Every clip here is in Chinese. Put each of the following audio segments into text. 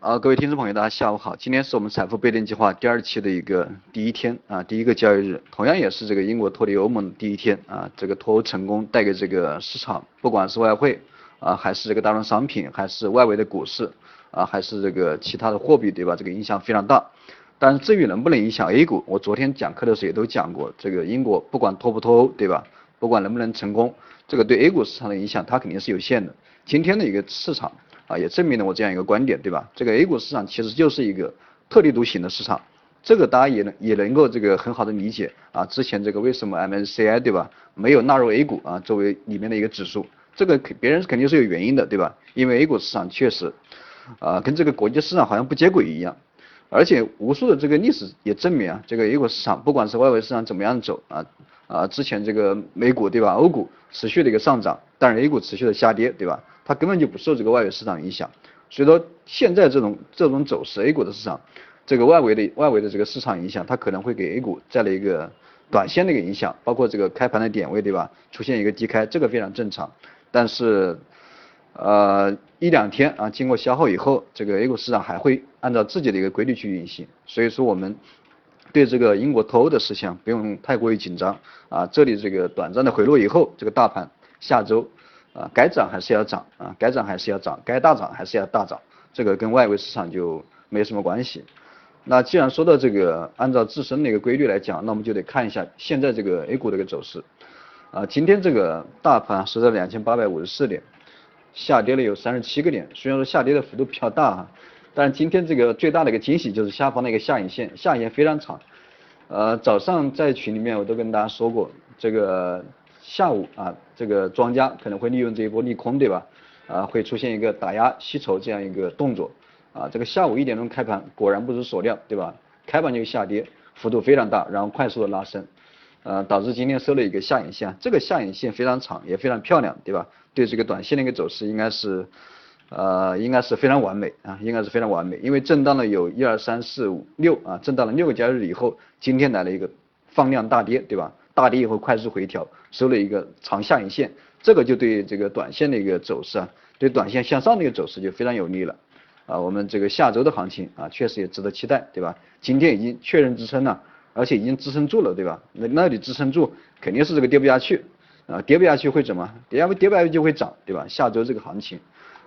啊，各位听众朋友，大家下午好。今天是我们财富倍增计划第二期的一个第一天啊，第一个交易日，同样也是这个英国脱离欧盟的第一天啊。这个脱欧成功带给这个市场，不管是外汇啊，还是这个大宗商品，还是外围的股市啊，还是这个其他的货币，对吧？这个影响非常大。但是至于能不能影响 A 股，我昨天讲课的时候也都讲过，这个英国不管脱不脱欧，对吧？不管能不能成功，这个对 A 股市场的影响它肯定是有限的。今天的一个市场。啊，也证明了我这样一个观点，对吧？这个 A 股市场其实就是一个特立独行的市场，这个大家也能也能够这个很好的理解啊。之前这个为什么 MSCI 对吧没有纳入 A 股啊作为里面的一个指数，这个别人肯定是有原因的，对吧？因为 A 股市场确实啊跟这个国际市场好像不接轨一样，而且无数的这个历史也证明啊，这个 A 股市场不管是外围市场怎么样走啊啊，之前这个美股对吧，欧股持续的一个上涨，但是 A 股持续的下跌，对吧？它根本就不受这个外围市场影响，所以说现在这种这种走势，A 股的市场，这个外围的外围的这个市场影响，它可能会给 A 股带来一个短线的一个影响，包括这个开盘的点位，对吧？出现一个低开，这个非常正常。但是，呃，一两天啊，经过消耗以后，这个 A 股市场还会按照自己的一个规律去运行。所以说，我们对这个英国脱欧的事项不用太过于紧张啊。这里这个短暂的回落以后，这个大盘下周。啊，该涨还是要涨啊，该涨还是要涨，该大涨还是要大涨，这个跟外围市场就没什么关系。那既然说到这个，按照自身的一个规律来讲，那我们就得看一下现在这个 A 股的一个走势。啊，今天这个大盘是在两千八百五十四点，下跌了有三十七个点，虽然说下跌的幅度比较大哈，但是今天这个最大的一个惊喜就是下方的一个下影线，下影线非常长。呃，早上在群里面我都跟大家说过这个。下午啊，这个庄家可能会利用这一波利空，对吧？啊，会出现一个打压吸筹这样一个动作。啊，这个下午一点钟开盘，果然不出所料，对吧？开盘就下跌，幅度非常大，然后快速的拉升，呃，导致今天收了一个下影线。这个下影线非常长，也非常漂亮，对吧？对这个短线的一个走势，应该是，呃，应该是非常完美啊，应该是非常完美。因为震荡了有一二三四五六啊，震荡了六个交易日以后，今天来了一个放量大跌，对吧？大跌以后快速回调，收了一个长下影线，这个就对这个短线的一个走势啊，对短线向上的一个走势就非常有利了啊。我们这个下周的行情啊，确实也值得期待，对吧？今天已经确认支撑了，而且已经支撑住了，对吧？那那里支撑住，肯定是这个跌不下去啊，跌不下去会怎么？跌不跌不下去就会涨，对吧？下周这个行情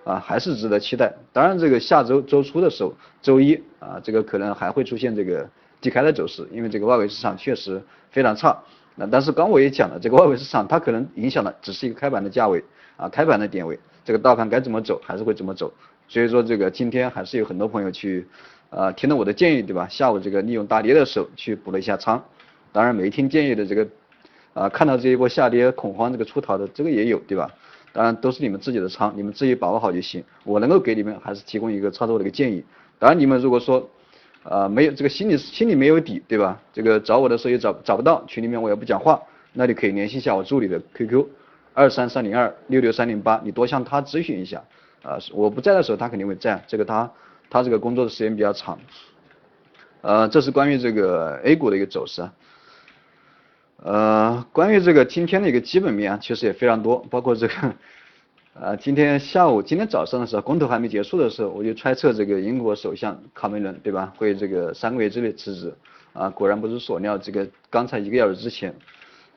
啊，还是值得期待。当然，这个下周周初的时候，周一啊，这个可能还会出现这个低开的走势，因为这个外围市场确实非常差。那但是刚我也讲了，这个外围市场它可能影响的只是一个开盘的价位啊，开盘的点位，这个大盘该怎么走还是会怎么走。所以说这个今天还是有很多朋友去啊听了我的建议对吧？下午这个利用大跌的时候去补了一下仓。当然没听建议的这个啊看到这一波下跌恐慌这个出逃的这个也有对吧？当然都是你们自己的仓，你们自己把握好就行。我能够给你们还是提供一个操作的一个建议。当然你们如果说。啊，没有这个心里心里没有底，对吧？这个找我的时候也找找不到，群里面我也不讲话，那你可以联系一下我助理的 QQ，二三三零二六六三零八，你多向他咨询一下。啊，我不在的时候他肯定会在，这个他他这个工作的时间比较长。呃，这是关于这个 A 股的一个走势。啊呃，关于这个今天的一个基本面啊，其实也非常多，包括这个。呃，今天下午、今天早上的时候，公投还没结束的时候，我就猜测这个英国首相卡梅伦，对吧？会这个三个月之内辞职。啊，果然不出所料，这个刚才一个小时之前，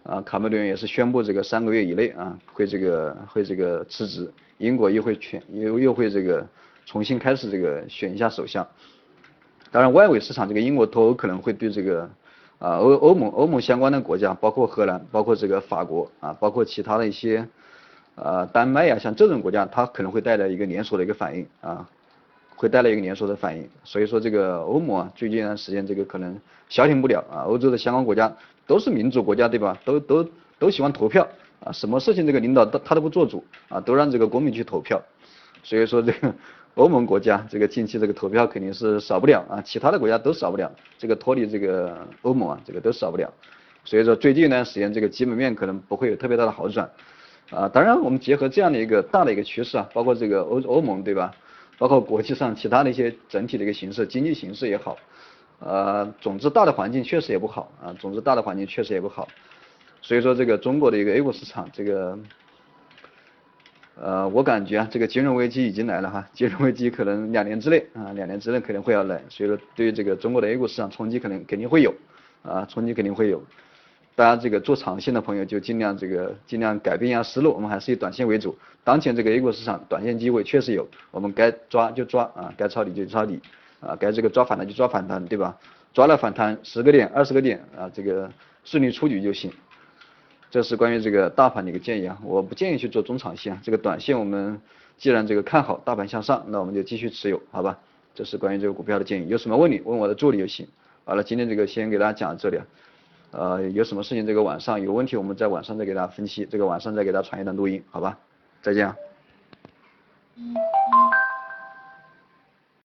啊，卡梅伦也是宣布这个三个月以内啊，会这个会这个辞职，英国又会全又又会这个重新开始这个选一下首相。当然，外围市场这个英国脱欧可能会对这个啊欧欧盟欧盟相关的国家，包括荷兰，包括这个法国啊，包括其他的一些。呃，丹麦呀，像这种国家，它可能会带来一个连锁的一个反应啊，会带来一个连锁的反应。所以说，这个欧盟啊，最近一段时间这个可能消停不了啊。欧洲的相关国家都是民主国家，对吧？都都都喜欢投票啊，什么事情这个领导都他都不做主啊，都让这个公民去投票。所以说，这个欧盟国家这个近期这个投票肯定是少不了啊，其他的国家都少不了。这个脱离这个欧盟啊，这个都少不了。所以说，最近一段时间这个基本面可能不会有特别大的好转。啊，当然，我们结合这样的一个大的一个趋势啊，包括这个欧欧盟对吧？包括国际上其他的一些整体的一个形势，经济形势也好，呃，总之大的环境确实也不好啊，总之大的环境确实也不好。所以说这个中国的一个 A 股市场，这个呃，我感觉啊，这个金融危机已经来了哈，金融危机可能两年之内啊，两年之内可能会要来，所以说对于这个中国的 A 股市场冲击可能肯定会有，啊，冲击肯定会有。大家这个做长线的朋友就尽量这个尽量改变一下思路，我们还是以短线为主。当前这个 A 股市场短线机会确实有，我们该抓就抓啊，该抄底就抄底啊，该这个抓反弹就抓反弹，对吧？抓了反弹十个点、二十个点啊，这个顺利出局就行。这是关于这个大盘的一个建议啊，我不建议去做中长线啊，这个短线我们既然这个看好大盘向上，那我们就继续持有，好吧？这是关于这个股票的建议，有什么问题问我的助理就行。好了，今天这个先给大家讲到这里啊，呃，有什么事情这个晚上有问题，我们在晚上再给大家分析，这个晚上再给大家传一段录音，好吧？再见。啊。